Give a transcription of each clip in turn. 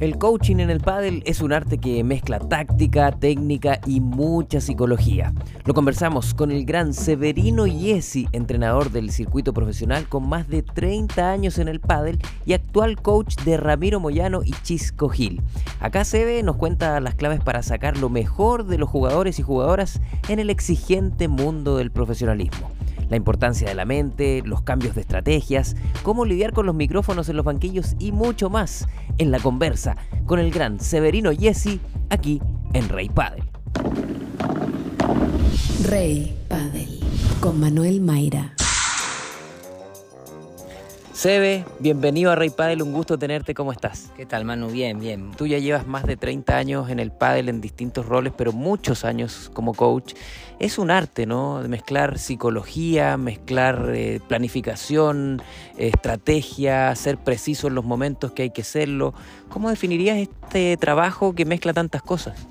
El coaching en el pádel es un arte que mezcla táctica, técnica y mucha psicología. Lo conversamos con el gran Severino Yesi, entrenador del circuito profesional con más de 30 años en el pádel y actual coach de Ramiro Moyano y Chisco Gil. Acá Seve nos cuenta las claves para sacar lo mejor de los jugadores y jugadoras en el exigente mundo del profesionalismo la importancia de la mente, los cambios de estrategias, cómo lidiar con los micrófonos en los banquillos y mucho más en la conversa con el gran Severino Yesi aquí en Rey Padel. Rey Padel con Manuel Mayra. Sebe, bienvenido a Rey Padel, un gusto tenerte, ¿cómo estás? ¿Qué tal, Manu? Bien, bien. Tú ya llevas más de 30 años en el pádel en distintos roles, pero muchos años como coach. Es un arte, ¿no? De mezclar psicología, mezclar eh, planificación, estrategia, ser preciso en los momentos que hay que serlo. ¿Cómo definirías este trabajo que mezcla tantas cosas?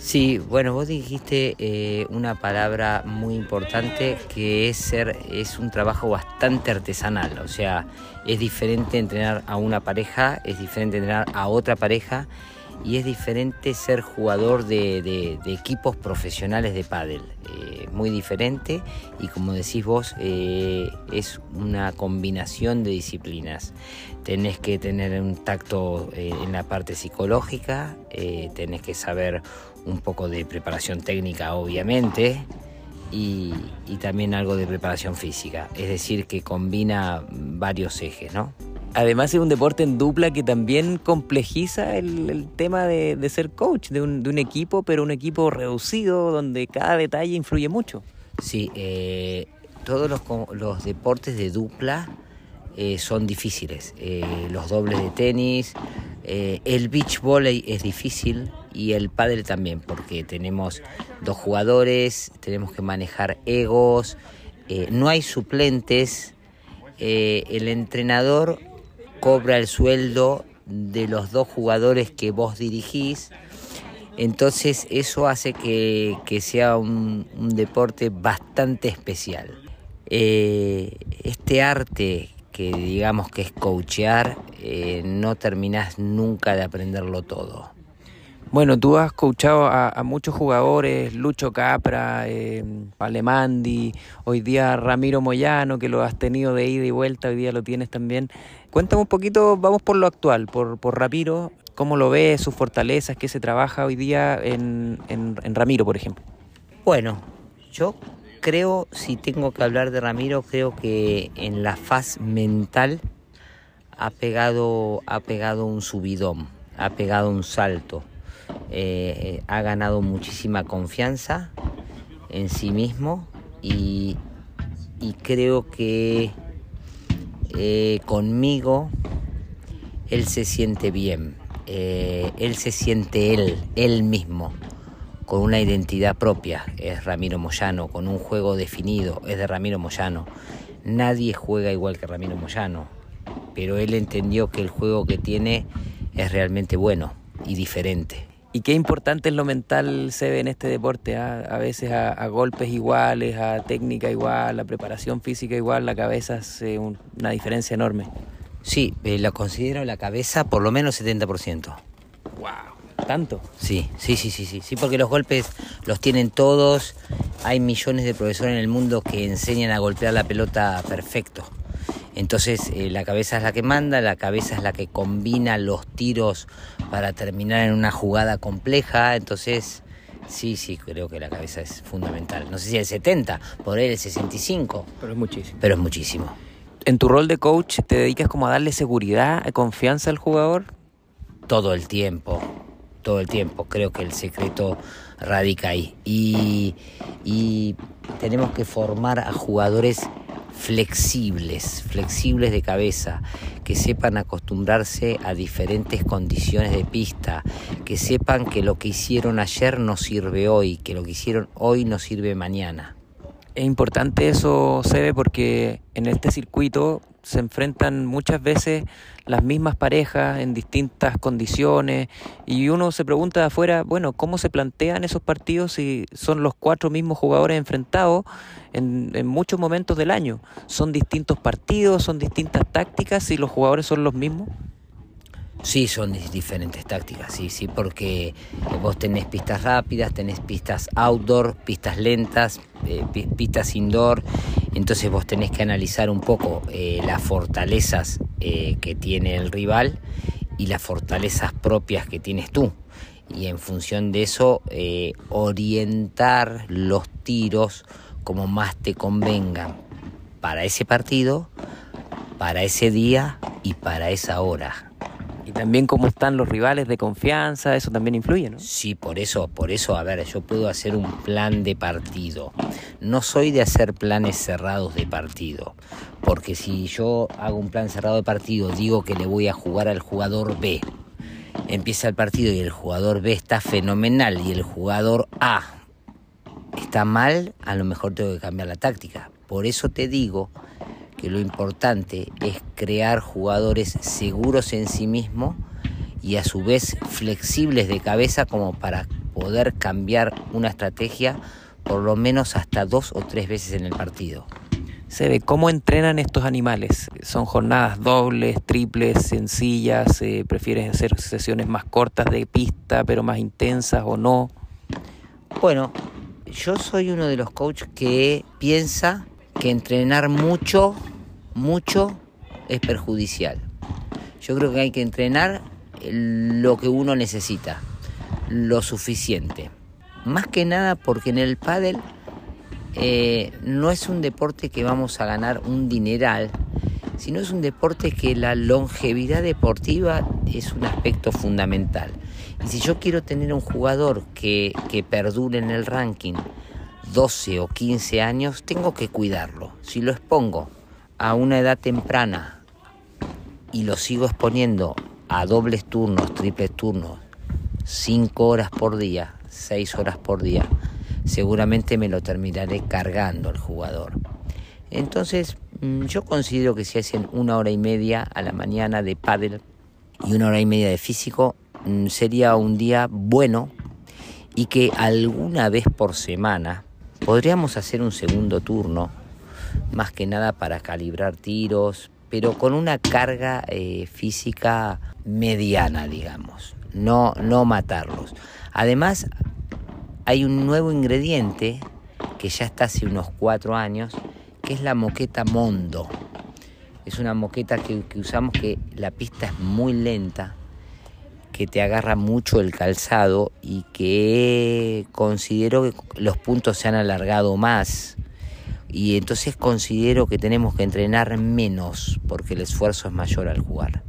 Sí, bueno, vos dijiste eh, una palabra muy importante que es ser, es un trabajo bastante artesanal, o sea, es diferente entrenar a una pareja, es diferente entrenar a otra pareja y es diferente ser jugador de, equipos profesionales de pádel. Eh, muy diferente y como decís vos, eh, es una combinación de disciplinas. Tenés que tener un tacto en la parte psicológica, tenés que saber un poco de preparación técnica obviamente y, también algo de preparación física, es decir, que combina varios ejes, ¿no? Además es un deporte en dupla que también complejiza el, tema de, ser coach de un, equipo, pero un equipo reducido donde cada detalle influye mucho. Sí, eh, todos los, deportes de dupla eh, son difíciles. Eh, los dobles de tenis, el beach volley es difícil, y el padre también, porque tenemos dos jugadores, tenemos que manejar egos, no hay suplentes, el entrenador cobra el sueldo de los dos jugadores que vos dirigís, entonces eso hace que, sea un, deporte bastante especial. Eh, este arte que digamos que es coachear, no terminás nunca de aprenderlo todo. Bueno, tú has coachado a, muchos jugadores, Lucho Capra, eh, Alemandi, hoy día Ramiro Moyano, que lo has tenido de ida y vuelta, hoy día lo tienes también. Cuéntame un poquito, vamos por lo actual, por, por Ramiro, cómo lo ves, sus fortalezas, qué se trabaja hoy día en, en Ramiro, por ejemplo. Bueno, yo creo, si tengo que hablar de Ramiro, creo que en la faz mental ha pegado, ha pegado un subidón, ha pegado un salto eh, ha ganado muchísima confianza en sí mismo y, creo que eh, conmigo él se siente bien, eh, él se siente él, él mismo, con una identidad propia, es Ramiro Moyano, con un juego definido, es de Ramiro Moyano. Nadie juega igual que Ramiro Moyano, pero él entendió que el juego que tiene es realmente bueno y diferente. Y qué importante es lo mental se ve en este deporte, ¿ah? a veces a, golpes iguales, a técnica igual, a preparación física igual, la cabeza hace una diferencia enorme. Sí, eh, lo considero la cabeza por lo menos 70%. ¡Wow! ¿Tanto? Sí, sí, sí, sí, sí, sí, porque los golpes los tienen todos, hay millones de profesores en el mundo que enseñan a golpear la pelota perfecto. Entonces eh, la cabeza es la que manda, la cabeza es la que combina los tiros para terminar en una jugada compleja. Entonces, sí, sí, creo que la cabeza es fundamental. No sé si el 70, por él el 65. Pero es muchísimo. Pero es muchísimo. ¿En tu rol de coach te dedicas como a darle seguridad, confianza al jugador? Todo el tiempo, todo el tiempo. Creo que el secreto radica ahí. Y, y tenemos que formar a jugadores flexibles, flexibles de cabeza, que sepan acostumbrarse a diferentes condiciones de pista, que sepan que lo que hicieron ayer no sirve hoy, que lo que hicieron hoy no sirve mañana. Es importante eso, Sebe, porque en este circuito se enfrentan muchas veces las mismas parejas en distintas condiciones y uno se pregunta de afuera, bueno, ¿cómo se plantean esos partidos si son los cuatro mismos jugadores enfrentados en, en muchos momentos del año? ¿Son distintos partidos, son distintas tácticas y los jugadores son los mismos? Sí, son diferentes tácticas, sí, sí, porque vos tenés pistas rápidas, tenés pistas outdoor, pistas lentas, eh, pistas indoor, entonces vos tenés que analizar un poco eh, las fortalezas eh, que tiene el rival y las fortalezas propias que tienes tú. Y en función de eso, orientar los tiros como más te convengan para ese partido, para ese día y para esa hora. Y también cómo están los rivales de confianza, eso también influye, ¿no? Sí, por eso, por eso, a ver, yo puedo hacer un plan de partido. No soy de hacer planes cerrados de partido, porque si yo hago un plan cerrado de partido, digo que le voy a jugar al jugador B. Empieza el partido y el jugador B está fenomenal y el jugador A está mal, a lo mejor tengo que cambiar la táctica. Por eso te digo que lo importante es crear jugadores seguros en sí mismo y a su vez flexibles de cabeza como para poder cambiar una estrategia por lo menos hasta dos o tres veces en el partido. Se ve cómo entrenan estos animales. Son jornadas dobles, triples, sencillas. Eh, ¿Prefieres hacer sesiones más cortas de pista, pero más intensas o no? Bueno, yo soy uno de los coaches que piensa que entrenar mucho, mucho es perjudicial. Yo creo que hay que entrenar lo que uno necesita, lo suficiente. Más que nada porque en el pádel eh, no es un deporte que vamos a ganar un dineral, sino es un deporte que la longevidad deportiva es un aspecto fundamental. Y si yo quiero tener un jugador que, que perdure en el ranking, 12 o 15 años, tengo que cuidarlo. Si lo expongo a una edad temprana y lo sigo exponiendo a dobles turnos, triples turnos, 5 horas por día, 6 horas por día, seguramente me lo terminaré cargando el jugador. Entonces, mm, yo considero que si hacen una hora y media a la mañana de pádel y una hora y media de físico, mm, sería un día bueno y que alguna vez por semana Podríamos hacer un segundo turno, más que nada para calibrar tiros, pero con una carga eh, física mediana, digamos, no, no matarlos. Además, hay un nuevo ingrediente que ya está hace unos cuatro años, que es la moqueta Mondo. Es una moqueta que usamos que la pista es muy lenta, que te agarra mucho el calzado y que considero que los puntos se han alargado más y entonces considero que tenemos que entrenar menos porque el esfuerzo es mayor al jugar.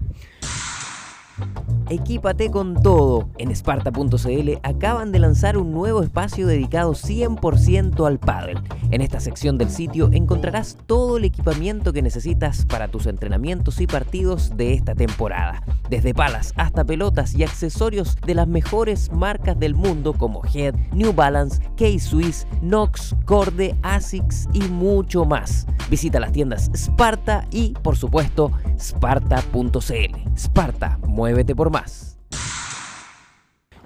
Equípate con todo. En Sparta.cl acaban de lanzar un nuevo espacio dedicado 100% al pádel. En esta sección del sitio encontrarás todo el equipamiento que necesitas para tus entrenamientos y partidos de esta temporada. Desde palas hasta pelotas y accesorios de las mejores marcas del mundo como Head, New Balance, K-Swiss, Nox, Corde, Asics y mucho más. Visita las tiendas Sparta y, por supuesto, Sparta.cl. Sparta, muévete por más.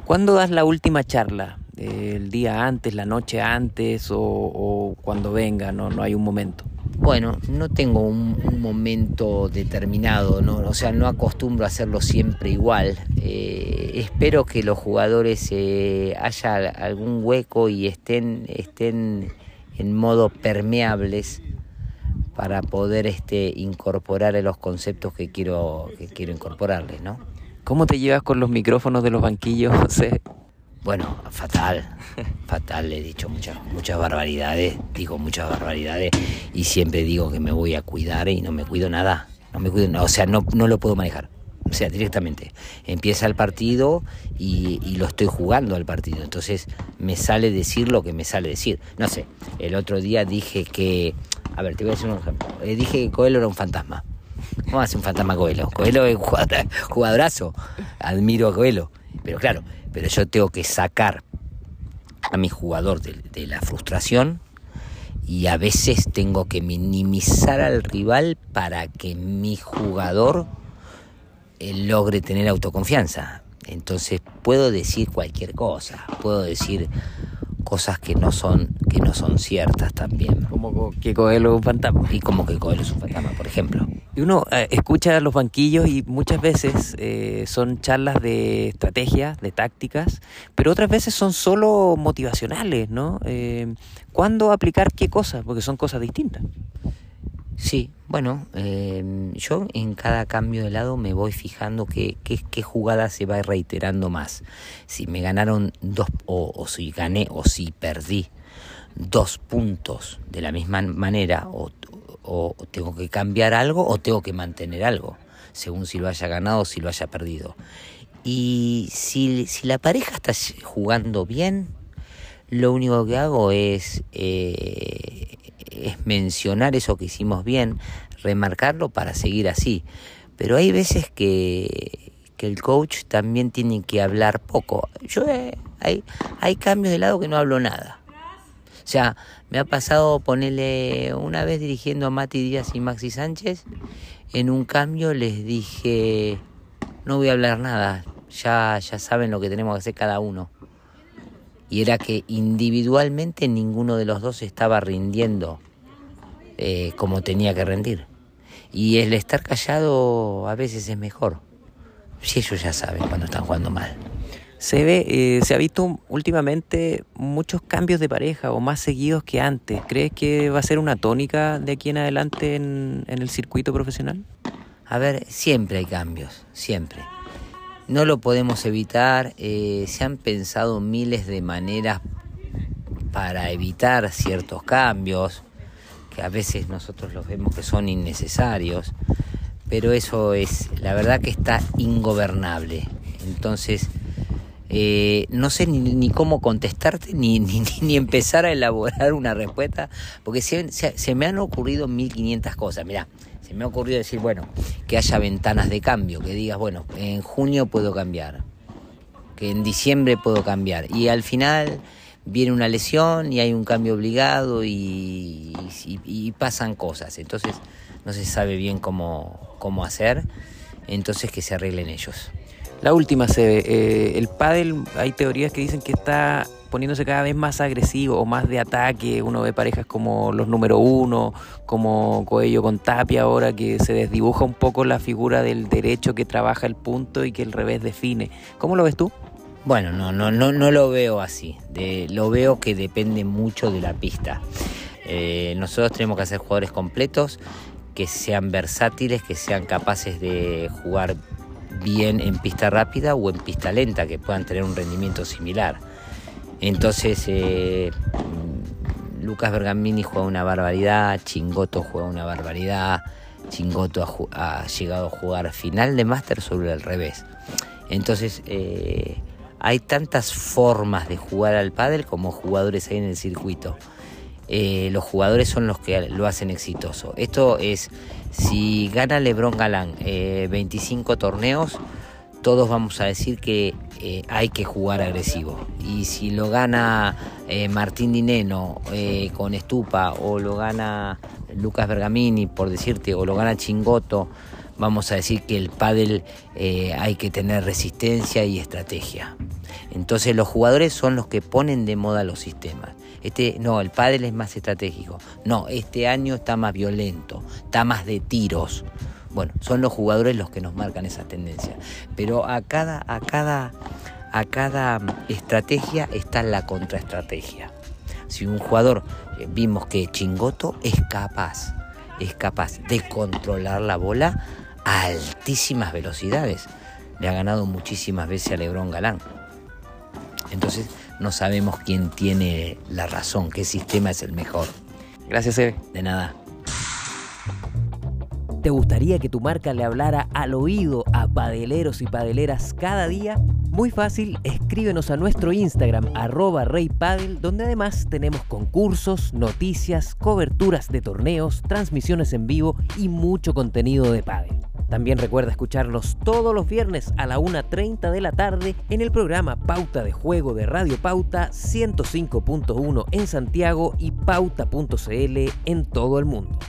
¿Cuándo das la última charla? ¿El día antes, la noche antes o, cuando venga? No, no hay un momento. Bueno, no tengo un, momento determinado, ¿no? o sea, no acostumbro a hacerlo siempre igual. Eh, espero que los jugadores eh, haya algún hueco y estén, estén en modo permeables para poder este, incorporar los conceptos que quiero, que quiero incorporarles, ¿no? ¿Cómo te llevas con los micrófonos de los banquillos, José? Bueno, fatal, fatal, le he dicho muchas, muchas barbaridades, digo muchas barbaridades y siempre digo que me voy a cuidar y no me cuido nada, no me cuido, o sea, no, no lo puedo manejar, o sea, directamente. Empieza el partido y, y, lo estoy jugando al partido, entonces me sale decir lo que me sale decir. No sé, el otro día dije que, a ver, te voy a decir un ejemplo, eh, dije que Coelho era un fantasma. ¿Cómo hace un fantasma Coelho? Coelho es jugadorazo, admiro a Coelho, pero claro, pero yo tengo que sacar a mi jugador de, la frustración y a veces tengo que minimizar al rival para que mi jugador eh, logre tener autoconfianza. Entonces puedo decir cualquier cosa, puedo decir cosas que no son que no son ciertas también. Como que Coelho es un fantasma. Y como que Coelho es un fantasma, por ejemplo. Y uno eh, escucha los banquillos y muchas veces eh, son charlas de estrategia, de tácticas, pero otras veces son solo motivacionales, ¿no? Eh, ¿Cuándo aplicar qué cosas? Porque son cosas distintas. Sí, bueno, em, yo en cada cambio de lado me voy fijando qué, qué, jugada se va reiterando más. Si me ganaron dos, o, si gané o si perdí dos puntos de la misma manera, o, o tengo que cambiar algo o tengo que mantener algo, según si lo haya ganado o si lo haya perdido. Y si, si la pareja está jugando bien, lo único que hago es eh, es mencionar eso que hicimos bien, remarcarlo para seguir así. Pero hay veces que, que el coach también tiene que hablar poco. Yo eh, hay, hay cambios de lado que no hablo nada. O sea, me ha pasado ponerle una vez dirigiendo a Mati Díaz y Maxi Sánchez, en un cambio les dije, no voy a hablar nada, ya, ya saben lo que tenemos que hacer cada uno. Y era que individualmente ninguno de los dos estaba rindiendo eh, como tenía que rendir. Y el estar callado a veces es mejor. Si ellos ya saben cuando están jugando mal. Se ve, eh, se ha visto últimamente muchos cambios de pareja o más seguidos que antes. ¿Crees que va a ser una tónica de aquí en adelante en, el circuito profesional? A ver, siempre hay cambios, siempre. No lo podemos evitar. Eh, se han pensado miles de maneras para evitar ciertos cambios que a veces nosotros los vemos que son innecesarios, pero eso es, la verdad que está ingobernable. Entonces, eh, no sé ni, cómo contestarte ni, ni, empezar a elaborar una respuesta, porque se, se, me han ocurrido 1500 cosas. Mira, se me ha ocurrido decir, bueno, que haya ventanas de cambio, que digas, bueno, en junio puedo cambiar, que en diciembre puedo cambiar, y al final viene una lesión y hay un cambio obligado y, pasan cosas. Entonces no se sabe bien cómo, cómo hacer, entonces que se arreglen ellos. La última, se eh, el pádel, hay teorías que dicen que está poniéndose cada vez más agresivo o más de ataque. Uno ve parejas como los número uno, como Coello con Tapia ahora, que se desdibuja un poco la figura del derecho que trabaja el punto y que el revés define. ¿Cómo lo ves tú? Bueno, no, no, no, no lo veo así. lo veo que depende mucho de la pista. Eh, nosotros tenemos que hacer jugadores completos, que sean versátiles, que sean capaces de jugar bien en pista rápida o en pista lenta, que puedan tener un rendimiento similar. Entonces, eh, Lucas Bergamini juega una barbaridad, Chingoto juega una barbaridad, Chingoto ha, llegado a jugar final de máster sobre el revés. Entonces, eh, hay tantas formas de jugar al pádel como jugadores hay en el circuito. Eh, los jugadores son los que lo hacen exitoso. Esto es, si gana Lebron Galán 25 eh, torneos, todos vamos a decir que eh, hay que jugar agresivo. Y si lo gana Martín Dineno con Estupa, o lo gana Lucas Bergamini, por decirte, o lo gana Chingoto, vamos a decir que el pádel hay que tener resistencia y estrategia. Entonces los jugadores son los que ponen de moda los sistemas. Este, no, el pádel es más estratégico. No, este año está más violento, está más de tiros. Bueno, son los jugadores los que nos marcan esa tendencia. Pero a cada, a cada, a cada estrategia está la contraestrategia. Si un jugador eh, vimos que Chingoto es capaz, es capaz de controlar la bola a altísimas velocidades. Le ha ganado muchísimas veces a Lebron Galán. Entonces no sabemos quién tiene la razón, qué sistema es el mejor. Gracias, Eve. De nada. ¿Te gustaría que tu marca le hablara al oído a padeleros y padeleras cada día? Muy fácil, escríbenos a nuestro Instagram, arroba reypadel, donde además tenemos concursos, noticias, coberturas de torneos, transmisiones en vivo y mucho contenido de padel. También recuerda escucharnos todos los viernes a la 1.30 de la tarde en el programa Pauta de Juego de Radio Pauta 105.1 en Santiago y pauta.cl en todo el mundo.